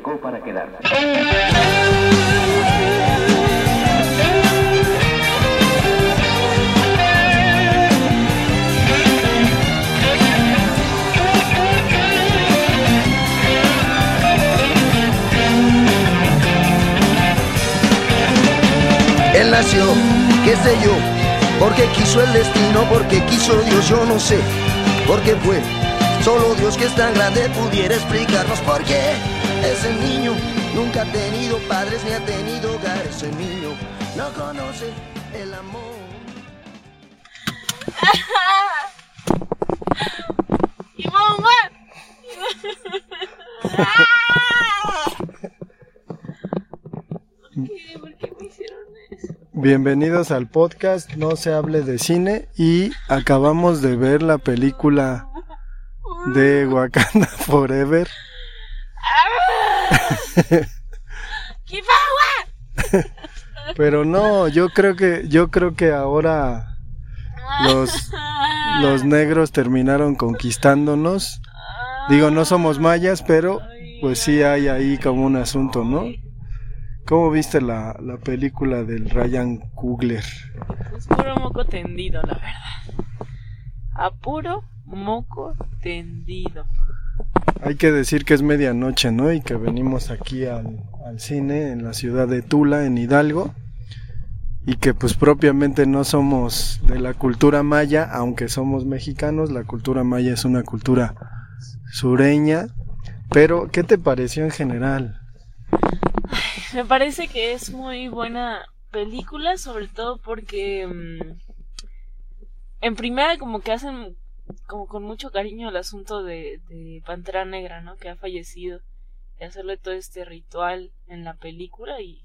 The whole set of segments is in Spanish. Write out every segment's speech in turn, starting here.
Para quedarse. Él nació, qué sé yo, porque quiso el destino, porque quiso Dios, yo no sé, porque fue. Solo Dios que es tan grande pudiera explicarnos por qué. Ese niño nunca ha tenido padres ni ha tenido hogar. Ese niño no conoce el amor. ¡Y bomba! ¿Por qué? ¿Por qué me hicieron eso? Bienvenidos al podcast No se hable de cine y acabamos de ver la película de Wakanda Forever. ¡Kifawa! Pero no, yo creo que yo creo que ahora los los negros terminaron conquistándonos. Digo, no somos mayas, pero pues sí hay ahí como un asunto, ¿no? ¿Cómo viste la, la película del Ryan Coogler? Es puro moco tendido, la verdad. A puro moco tendido. Hay que decir que es medianoche, ¿no? Y que venimos aquí al, cine en la ciudad de Tula, en Hidalgo. Y que pues propiamente no somos de la cultura maya, aunque somos mexicanos, la cultura maya es una cultura sureña. Pero, ¿qué te pareció en general? Me parece que es muy buena película, sobre todo porque mm, en primera como que hacen como con mucho cariño el asunto de, Pantera Negra, ¿no? Que ha fallecido. Y hacerle todo este ritual en la película y,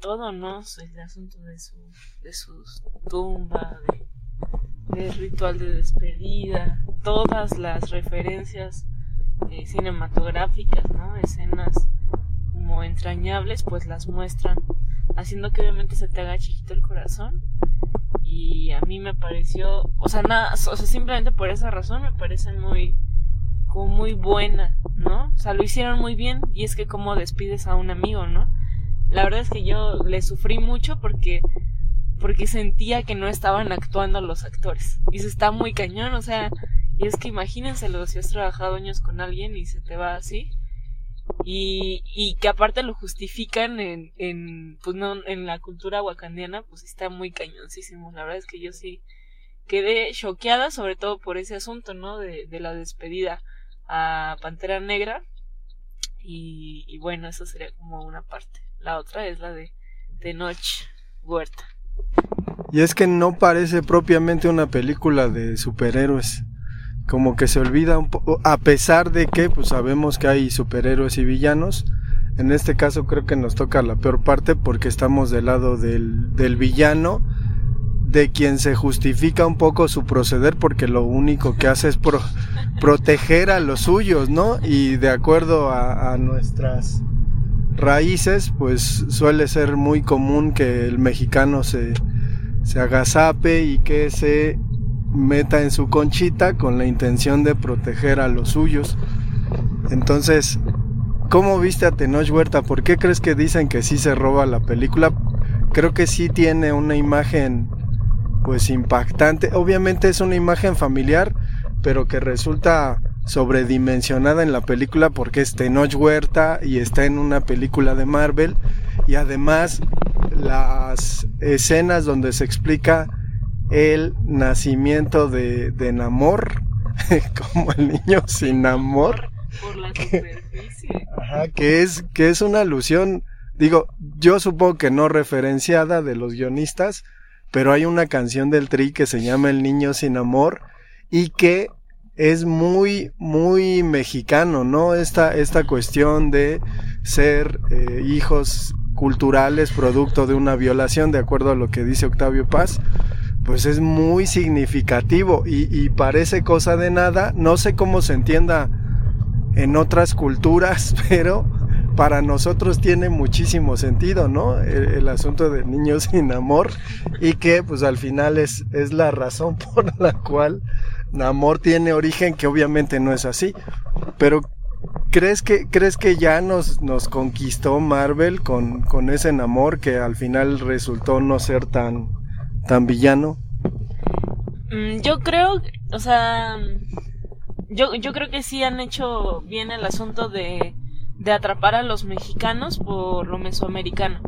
todo, ¿no? El asunto de su, tumba, de, ritual de despedida, todas las referencias eh, cinematográficas, ¿no? Escenas como entrañables, pues las muestran, haciendo que obviamente se te haga chiquito el corazón. Y a mí me pareció, o sea, nada, o sea, simplemente por esa razón me parecen muy como muy buena, ¿no? O sea, lo hicieron muy bien y es que como despides a un amigo, ¿no? La verdad es que yo le sufrí mucho porque porque sentía que no estaban actuando los actores. Y se está muy cañón, o sea, y es que imagínenselo si has trabajado años con alguien y se te va así. Y, y que aparte lo justifican en, en, pues no, en la cultura wakandiana, pues está muy cañoncísimo. La verdad es que yo sí quedé choqueada, sobre todo por ese asunto, ¿no? De, de la despedida a Pantera Negra. Y, y bueno, eso sería como una parte. La otra es la de Tenoch Huerta. Y es que no parece propiamente una película de superhéroes. Como que se olvida un poco, a pesar de que pues sabemos que hay superhéroes y villanos. En este caso creo que nos toca la peor parte porque estamos del lado del, del villano, de quien se justifica un poco su proceder porque lo único que hace es pro, proteger a los suyos, ¿no? Y de acuerdo a, a nuestras raíces, pues suele ser muy común que el mexicano se, se agazape y que se meta en su conchita con la intención de proteger a los suyos. Entonces, ¿cómo viste a Tenoch Huerta? ¿Por qué crees que dicen que sí se roba la película? Creo que sí tiene una imagen pues impactante. Obviamente es una imagen familiar, pero que resulta sobredimensionada en la película porque es Tenoch Huerta y está en una película de Marvel y además las escenas donde se explica el nacimiento de, de Namor como el niño sin amor Por la superficie. Ajá, que es que es una alusión digo yo supongo que no referenciada de los guionistas pero hay una canción del Tri que se llama El niño sin amor y que es muy, muy mexicano, ¿no? Esta, esta cuestión de ser eh, hijos culturales producto de una violación, de acuerdo a lo que dice Octavio Paz, pues es muy significativo y, parece cosa de nada, no sé cómo se entienda en otras culturas, pero para nosotros tiene muchísimo sentido, ¿no? El, asunto de niños sin amor y que pues al final es, es la razón por la cual Namor tiene origen, que obviamente no es así, pero ¿crees que, crees que ya nos, nos conquistó Marvel con, con ese Namor que al final resultó no ser tan, tan villano? Mm, Yo creo, o sea, yo, yo creo que sí han hecho bien el asunto de, de atrapar a los mexicanos por lo mesoamericano.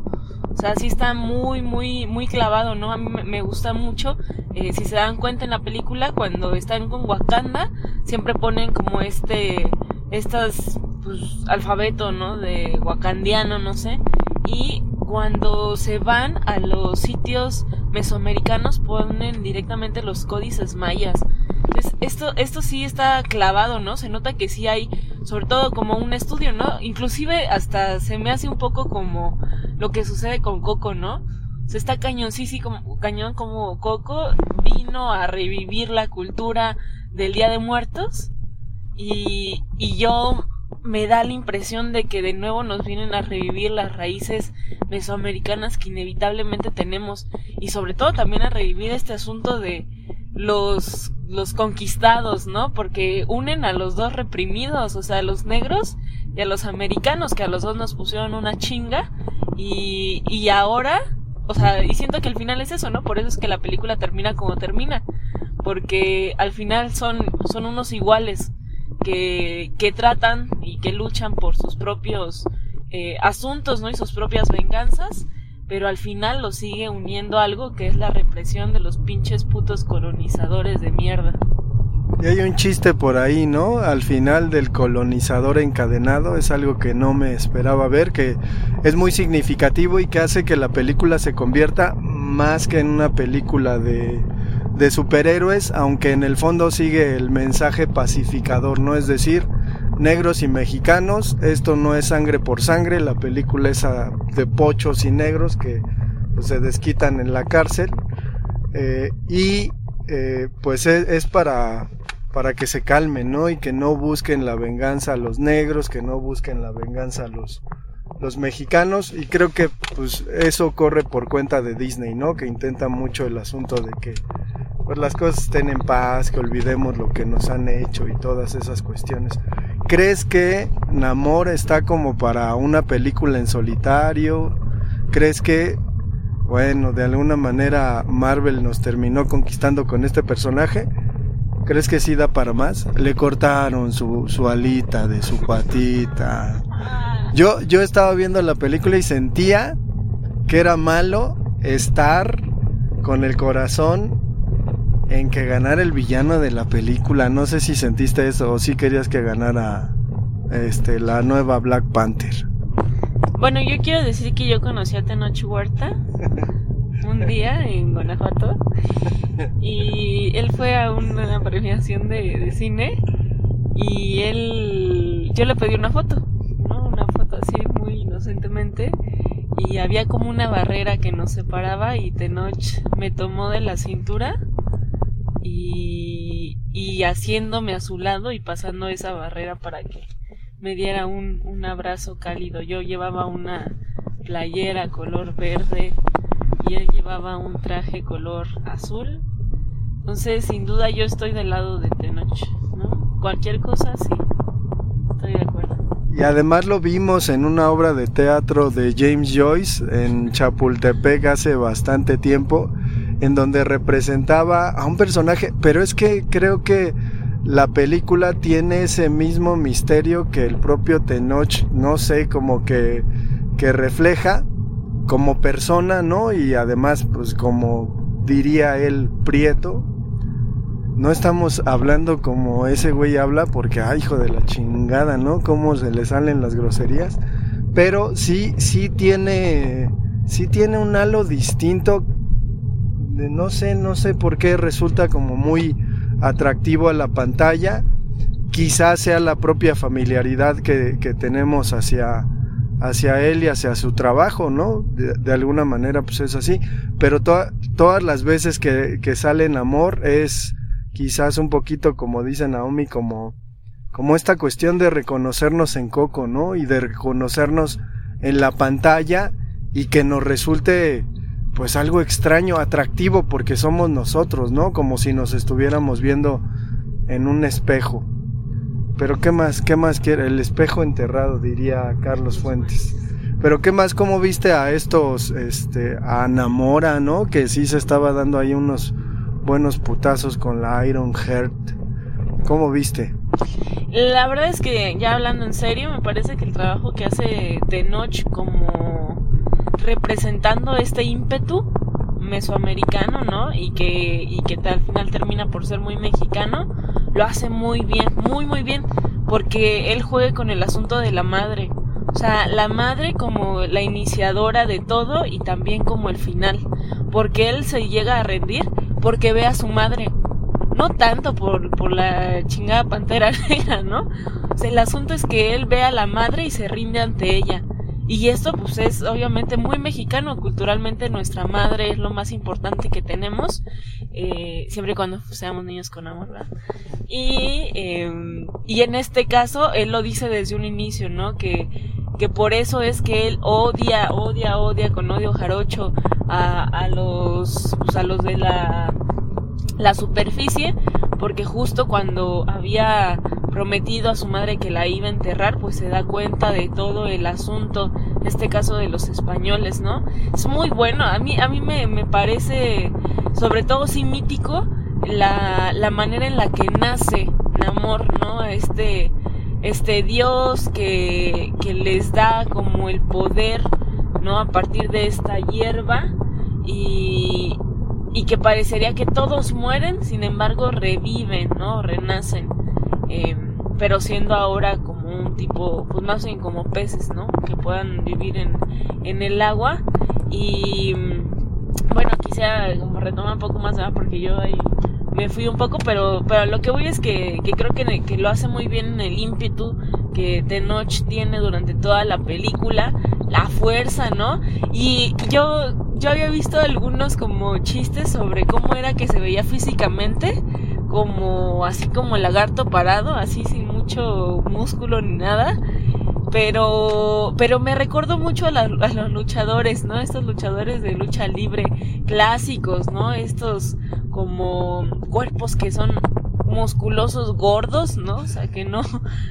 O sea, sí está muy, muy, muy clavado, ¿no? A mí me, gusta mucho. Eh, si se dan cuenta en la película, cuando están con Wakanda, siempre ponen como este, estas, pues, alfabeto, ¿no? De wakandiano, no sé. Y cuando se van a los sitios mesoamericanos, ponen directamente los códices mayas. Entonces, esto, esto sí está clavado, ¿no? Se nota que sí hay, sobre todo como un estudio, ¿no? Inclusive hasta se me hace un poco como lo que sucede con Coco, ¿no? Se está cañón, como, cañón como Coco vino a revivir la cultura del Día de Muertos y, y yo me da la impresión de que de nuevo nos vienen a revivir las raíces mesoamericanas que inevitablemente tenemos y sobre todo también a revivir este asunto de los los conquistados, ¿no? Porque unen a los dos reprimidos, o sea, a los negros y a los americanos, que a los dos nos pusieron una chinga y, y ahora, o sea, y siento que al final es eso, ¿no? Por eso es que la película termina como termina, porque al final son, son unos iguales que, que tratan que luchan por sus propios eh, asuntos, ¿no? Y sus propias venganzas, pero al final lo sigue uniendo algo que es la represión de los pinches putos colonizadores de mierda. Y hay un chiste por ahí, ¿no? Al final del colonizador encadenado es algo que no me esperaba ver, que es muy significativo y que hace que la película se convierta más que en una película de, de superhéroes, aunque en el fondo sigue el mensaje pacificador, ¿no? Es decir, negros y mexicanos, esto no es sangre por sangre, la película es de pochos y negros que pues, se desquitan en la cárcel eh, y eh, pues es, es, para para que se calmen, ¿no? Y que no busquen la venganza a los negros, que no busquen la venganza a los los mexicanos y creo que pues eso corre por cuenta de Disney, ¿no? Que intenta mucho el asunto de que pues las cosas estén en paz, que olvidemos lo que nos han hecho y todas esas cuestiones. ¿Crees que Namor está como para una película en solitario? ¿Crees que, bueno, de alguna manera Marvel nos terminó conquistando con este personaje? ¿Crees que sí da para más? Le cortaron su, su alita de su patita. Yo, yo estaba viendo la película y sentía que era malo estar con el corazón en que ganara el villano de la película. No sé si sentiste eso o si querías que ganara este la nueva Black Panther. Bueno, yo quiero decir que yo conocí a Tenoch Huerta un día en Guanajuato y él fue a una premiación de, de cine y él yo le pedí una foto, ¿no? Una foto así muy inocentemente y había como una barrera que nos separaba y Tenoch me tomó de la cintura y, y haciéndome a su lado y pasando esa barrera para que me diera un, un abrazo cálido. Yo llevaba una playera color verde y él llevaba un traje color azul. Entonces, sin duda yo estoy del lado de Tenoch, ¿no? Cualquier cosa, sí. Estoy de acuerdo. Y además lo vimos en una obra de teatro de James Joyce en Chapultepec hace bastante tiempo, en donde representaba a un personaje, pero es que creo que la película tiene ese mismo misterio que el propio Tenoch, no sé, como que, que refleja como persona, ¿no? Y además, pues como diría él, Prieto, no estamos hablando como ese güey habla porque, ay, hijo de la chingada, ¿no? Cómo se le salen las groserías. Pero sí, sí tiene, sí tiene un halo distinto. No sé, no sé por qué resulta como muy atractivo a la pantalla. Quizás sea la propia familiaridad que, tenemos hacia, hacia él y hacia su trabajo, ¿no? De, alguna manera, pues es así. Pero to todas las veces que, que sale en amor es quizás un poquito como dice Naomi, como, como esta cuestión de reconocernos en Coco, ¿no? Y de reconocernos en la pantalla y que nos resulte pues algo extraño, atractivo, porque somos nosotros, ¿no? Como si nos estuviéramos viendo en un espejo. Pero ¿qué más? ¿Qué más quiere? El espejo enterrado, diría Carlos Fuentes. Pero ¿qué más? ¿Cómo viste a estos, este, a Namora, ¿no? Que sí se estaba dando ahí unos buenos putazos con la Iron Heart. ¿Cómo viste? La verdad es que ya hablando en serio, me parece que el trabajo que hace Tenoch como representando este ímpetu mesoamericano, ¿no? Y que, y que al final termina por ser muy mexicano, lo hace muy bien, muy muy bien, porque él juega con el asunto de la madre. O sea, la madre como la iniciadora de todo y también como el final. Porque él se llega a rendir porque ve a su madre. No tanto por, por la chingada pantera negra, ¿no? O sea, el asunto es que él ve a la madre y se rinde ante ella. Y esto pues es obviamente muy mexicano, culturalmente nuestra madre es lo más importante que tenemos, eh, siempre y cuando seamos niños con amor, ¿verdad? Y, eh, y en este caso él lo dice desde un inicio, ¿no? Que, que por eso es que él odia, odia, odia con odio jarocho a, a los, pues, a los de la, la superficie, porque justo cuando había prometido a su madre que la iba a enterrar, pues se da cuenta de todo el asunto, en este caso de los españoles, ¿no? Es muy bueno, a mí, a mí me, me parece, sobre todo sí mítico, la, la manera en la que nace Namor, ¿no? Este, este Dios que, que les da como el poder, ¿no? A partir de esta hierba y, y que parecería que todos mueren, sin embargo reviven, ¿no? Renacen. Eh, pero siendo ahora como un tipo, pues más bien como peces, ¿no? Que puedan vivir en, en el agua. Y bueno, quisiera como retomar un poco más, ¿verdad? Porque yo ahí me fui un poco, pero, pero lo que voy es que, que creo que, que lo hace muy bien en el ímpetu que Tenoch tiene durante toda la película, la fuerza, ¿no? Y yo, yo había visto algunos como chistes sobre cómo era que se veía físicamente como así como el lagarto parado, así sin mucho músculo ni nada. pero pero me recuerdo mucho a, la- a los luchadores, ¿no? Estos luchadores de lucha libre clásicos, ¿no? Estos como cuerpos que son musculosos gordos, ¿no? O sea, que no,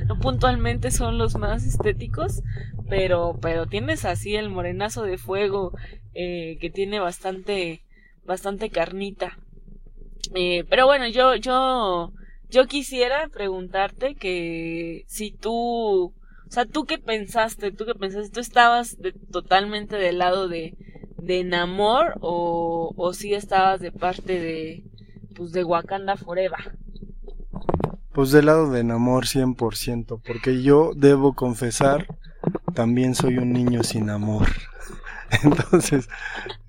no puntualmente son los más estéticos, pero, pero tienes así el morenazo de fuego, eh, que tiene bastante, bastante carnita. Eh, pero bueno, yo, yo, yo quisiera preguntarte que si tú, o sea, tú qué pensaste, tú qué pensaste, tú estabas de- totalmente del lado de, de Namor o, o si estabas de parte de, pues de Wakanda Forever. Pues del lado de Namor 100%, porque yo debo confesar, también soy un niño sin amor. Entonces,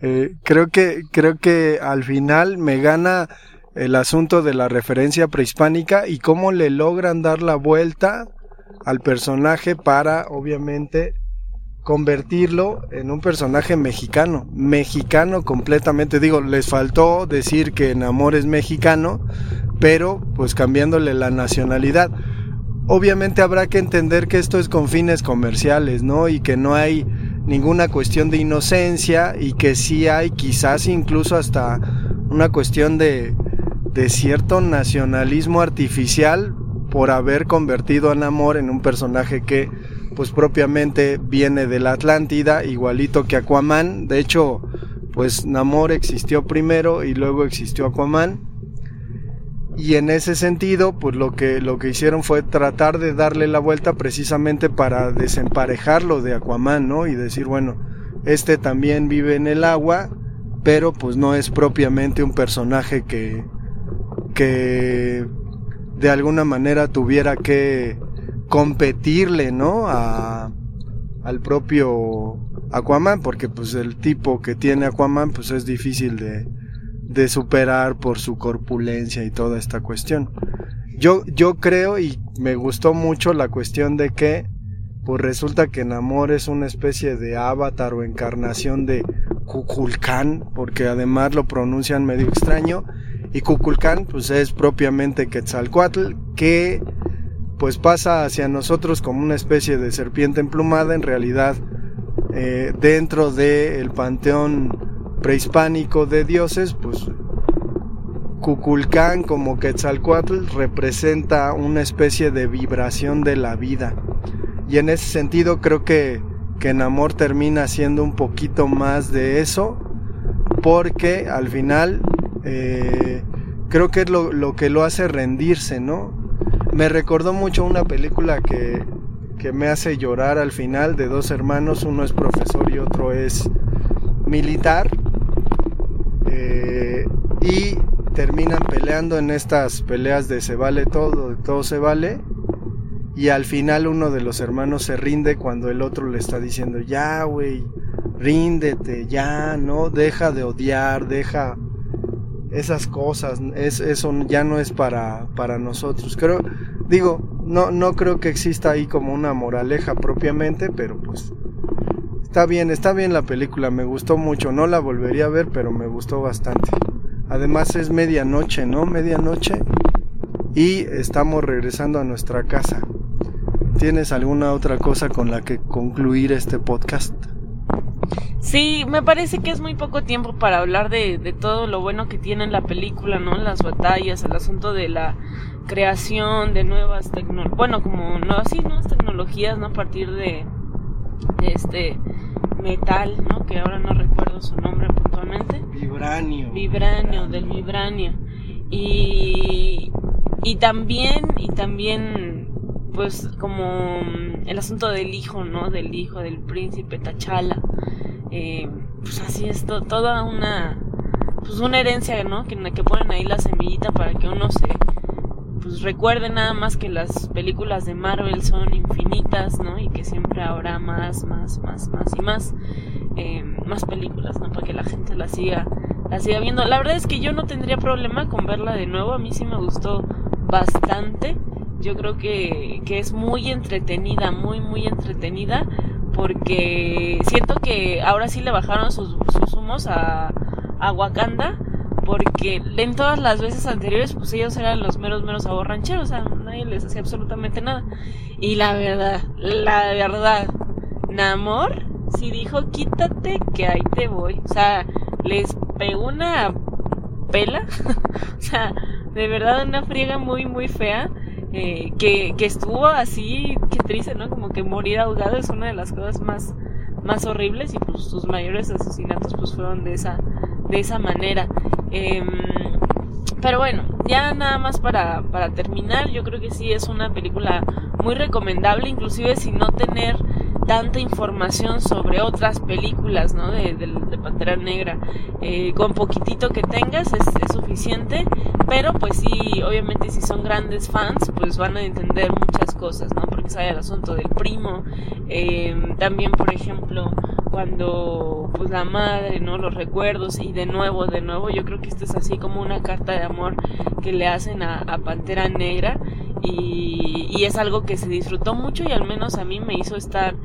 eh, creo que creo que al final me gana el asunto de la referencia prehispánica y cómo le logran dar la vuelta al personaje para, obviamente, convertirlo en un personaje mexicano, mexicano completamente. Digo, les faltó decir que Namor es mexicano, pero pues cambiándole la nacionalidad. Obviamente habrá que entender que esto es con fines comerciales, ¿no? Y que no hay ninguna cuestión de inocencia y que sí hay quizás incluso hasta una cuestión de, de cierto nacionalismo artificial por haber convertido a Namor en un personaje que pues propiamente viene de la Atlántida, igualito que Aquaman. De hecho, pues Namor existió primero y luego existió Aquaman. Y en ese sentido, pues lo que, lo que hicieron fue tratar de darle la vuelta precisamente para desemparejarlo de Aquaman, ¿no? Y decir, bueno, este también vive en el agua, pero pues no es propiamente un personaje que, que de alguna manera tuviera que competirle, ¿no? A, al propio Aquaman, porque pues el tipo que tiene Aquaman, pues es difícil de, de superar por su corpulencia y toda esta cuestión. Yo, yo creo y me gustó mucho la cuestión de que pues resulta que Namor es una especie de avatar o encarnación de Kukulkan, porque además lo pronuncian medio extraño, y Kukulkan pues es propiamente Quetzalcoatl, que pues pasa hacia nosotros como una especie de serpiente emplumada, en realidad eh, dentro del panteón prehispánico de dioses, pues Kukulcán como Quetzalcoatl representa una especie de vibración de la vida. Y en ese sentido creo que, que Namor termina siendo un poquito más de eso, porque al final eh, creo que es lo, lo que lo hace rendirse, ¿no? Me recordó mucho una película que, que me hace llorar al final de dos hermanos, uno es profesor y otro es militar. Eh, y terminan peleando en estas peleas de se vale todo, de todo se vale. Y al final uno de los hermanos se rinde cuando el otro le está diciendo, ya, güey, ríndete, ya, no, deja de odiar, deja esas cosas, es, eso ya no es para, para nosotros. Creo, digo, no, no creo que exista ahí como una moraleja propiamente, pero pues está bien, está bien la película, me gustó mucho, no la volvería a ver, pero me gustó bastante. Además es medianoche, ¿no? Medianoche y estamos regresando a nuestra casa. ¿Tienes alguna otra cosa con la que concluir este podcast? Sí, me parece que es muy poco tiempo para hablar de, de todo lo bueno que tiene la película, ¿no? Las batallas, el asunto de la creación de nuevas tecnologías, bueno, como no, sí, nuevas tecnologías, ¿no? A partir de, de este metal, ¿no? Que ahora no recuerdo su nombre puntualmente. Vibranio. Vibranio, del vibranio. Y, y también, y también, pues como el asunto del hijo, ¿no? Del hijo del príncipe Tachala. Eh, pues así es, to- toda una, pues una herencia, ¿no? Que, que ponen ahí la semillita para que uno se, pues recuerde nada más que las películas de Marvel son infinitas, ¿no? Y que siempre habrá más, más, más, más y más, eh, más películas, ¿no? Para que la gente la siga, la siga viendo. La verdad es que yo no tendría problema con verla de nuevo, a mí sí me gustó bastante. Yo creo que, que es muy entretenida, muy, muy entretenida, porque siento que ahora sí le bajaron sus, humos a, a Wakanda, porque en todas las veces anteriores pues ellos eran los meros meros aborrancheros, o sea, nadie les hacía absolutamente nada. Y la verdad, la verdad, Namor sí dijo, quítate que ahí te voy. O sea, les pegó una pela, o sea, de verdad una friega muy muy fea. Eh, que, estuvo así, qué triste, ¿no? Como que morir ahogado es una de las cosas más, más horribles y pues sus mayores asesinatos pues fueron de esa, de esa manera. Em, pero bueno, ya nada más para, para terminar, yo creo que sí es una película muy recomendable, inclusive sin no tener tanta información sobre otras películas, ¿no? De, de, Pantera Negra. Eh, con poquitito que tengas es, suficiente, pero pues sí, obviamente si son grandes fans, pues van a entender muchas cosas, ¿no? Porque sabe el asunto del primo, eh, también por ejemplo cuando pues la madre, ¿no? Los recuerdos y de nuevo, de nuevo, yo creo que esto es así como una carta de amor que le hacen a, a Pantera Negra y, y, es algo que se disfrutó mucho y al menos a mí me hizo estar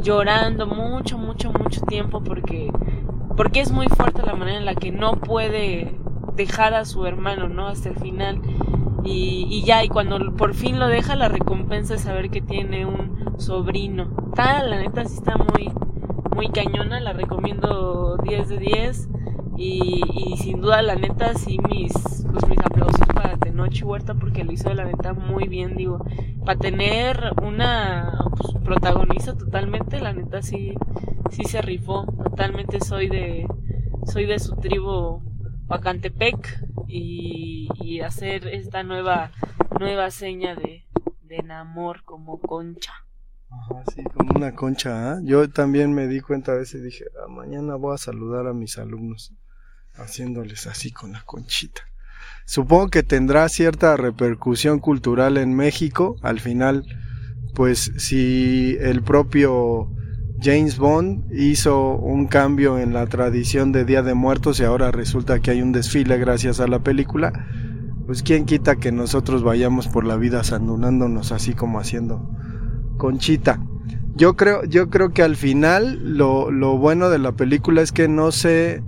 llorando mucho, mucho, mucho tiempo porque, porque es muy fuerte la manera en la que no puede dejar a su hermano, ¿no? Hasta el final. Y, y ya, y cuando por fin lo deja, la recompensa es saber que tiene un sobrino. Está, la neta, sí está muy, muy cañona, la recomiendo 10 de 10. Y, sin duda, la neta, sí, mis, pues, mis aplausos para Tenoch Huerta porque lo hizo la neta muy bien, digo. Para tener una pues, protagonista totalmente, la neta sí, sí se rifó. Totalmente soy de, soy de su tribu Pacantepec y, y hacer esta nueva, nueva seña de, de enamor como concha. Ajá, sí, como una concha. ¿eh? Yo también me di cuenta a veces, dije, ah, mañana voy a saludar a mis alumnos haciéndoles así con la conchita. Supongo que tendrá cierta repercusión cultural en México. Al final, pues si el propio James Bond hizo un cambio en la tradición de Día de Muertos y ahora resulta que hay un desfile gracias a la película, pues quién quita que nosotros vayamos por la vida sandunándonos así como haciendo conchita. Yo creo, yo creo que al final lo, lo bueno de la película es que no se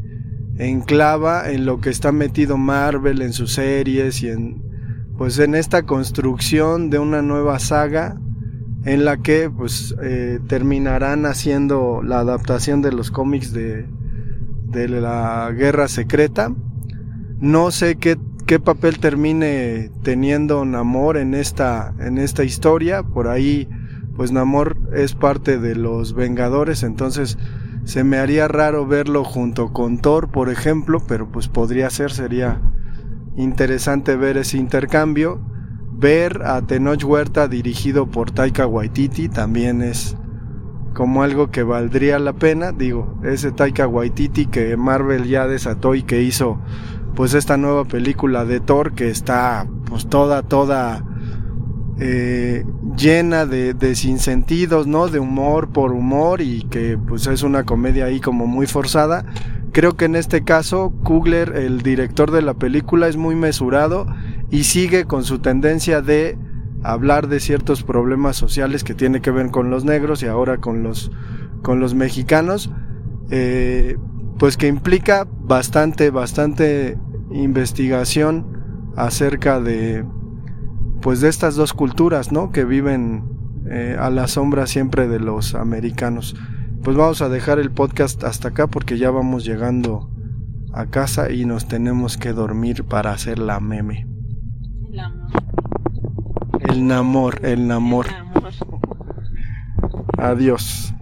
enclava en lo que está metido Marvel en sus series y en pues en esta construcción de una nueva saga en la que pues eh, terminarán haciendo la adaptación de los cómics de, de la guerra secreta. No sé qué, qué papel termine teniendo Namor en esta en esta historia. Por ahí pues Namor es parte de los Vengadores entonces se me haría raro verlo junto con Thor, por ejemplo, pero pues podría ser, sería interesante ver ese intercambio. Ver a Tenoch Huerta dirigido por Taika Waititi también es como algo que valdría la pena. Digo, ese Taika Waititi que Marvel ya desató y que hizo pues esta nueva película de Thor que está pues toda, toda eh, llena de, de sinsentidos, ¿no? De humor por humor y que pues es una comedia ahí como muy forzada. Creo que en este caso Kugler, el director de la película, es muy mesurado y sigue con su tendencia de hablar de ciertos problemas sociales que tiene que ver con los negros y ahora con los, con los mexicanos, eh, pues que implica bastante, bastante investigación acerca de, pues de estas dos culturas, ¿no? Que viven eh, a la sombra siempre de los americanos. Pues vamos a dejar el podcast hasta acá porque ya vamos llegando a casa y nos tenemos que dormir para hacer la meme. El namor, el namor. Adiós.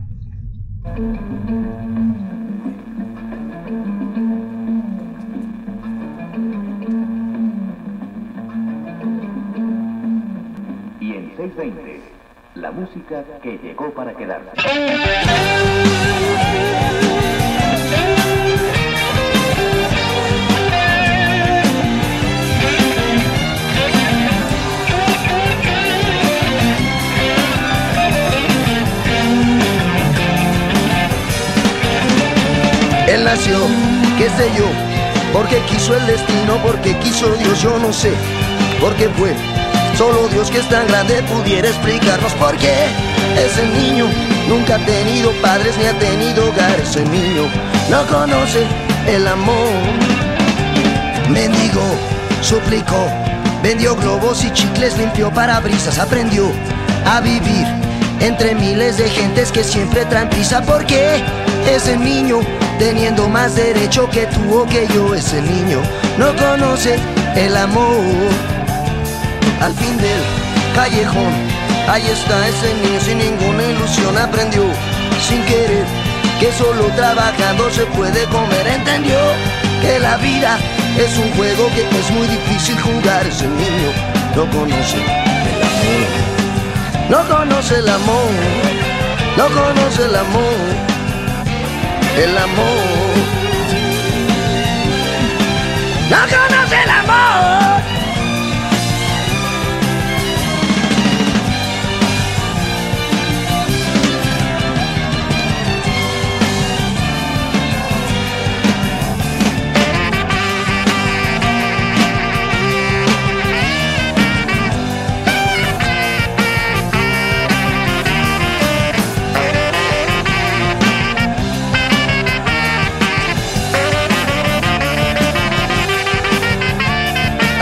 Y en 620, la música que llegó para quedarse. Él nació, qué sé yo, porque quiso el destino, porque quiso Dios, yo no sé, porque fue. Solo Dios que es tan grande pudiera explicarnos por qué. Ese niño nunca ha tenido padres ni ha tenido hogar. Ese niño no conoce el amor. mendigó, suplicó, vendió globos y chicles, limpió parabrisas, aprendió a vivir entre miles de gentes que siempre traen prisa. Porque ese niño teniendo más derecho que tú o que yo. Ese niño no conoce el amor al fin del callejón. Ahí está ese niño sin ninguna ilusión aprendió sin querer que solo trabajando se puede comer. Entendió que la vida es un juego que es muy difícil jugar. Ese niño no conoce el amor. No conoce el amor, no conoce el amor, el amor. No conoce el amor.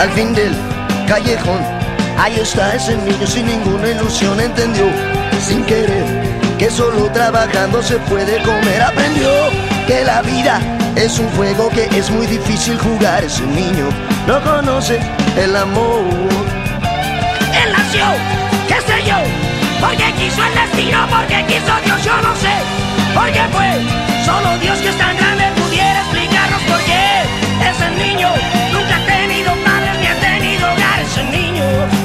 Al fin del callejón. Ahí está ese niño sin ninguna ilusión, entendió sin querer que solo trabajando se puede comer. Aprendió que la vida es un juego que es muy difícil jugar. Ese niño no conoce el amor. Él nació, qué sé yo, porque quiso el destino, porque quiso Dios, yo no sé. Porque fue solo Dios que es tan grande pudiera explicarnos por qué ese niño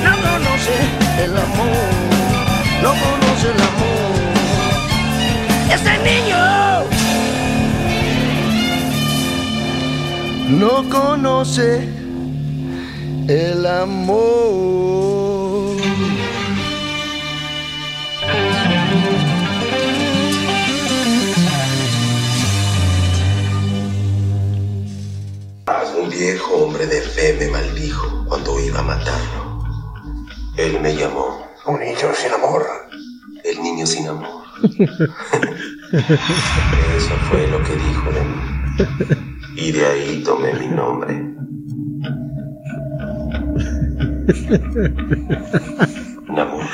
No conoce el amor, no conoce el amor. Ese niño no conoce el amor. Un viejo hombre de fe me maldijo cuando iba a matarlo. Él me llamó. Un niño sin amor. El niño sin amor. Eso fue lo que dijo de mí. Y de ahí tomé mi nombre. Namor.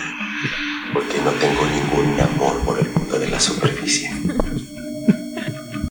Porque no tengo ningún amor por el mundo de la superficie.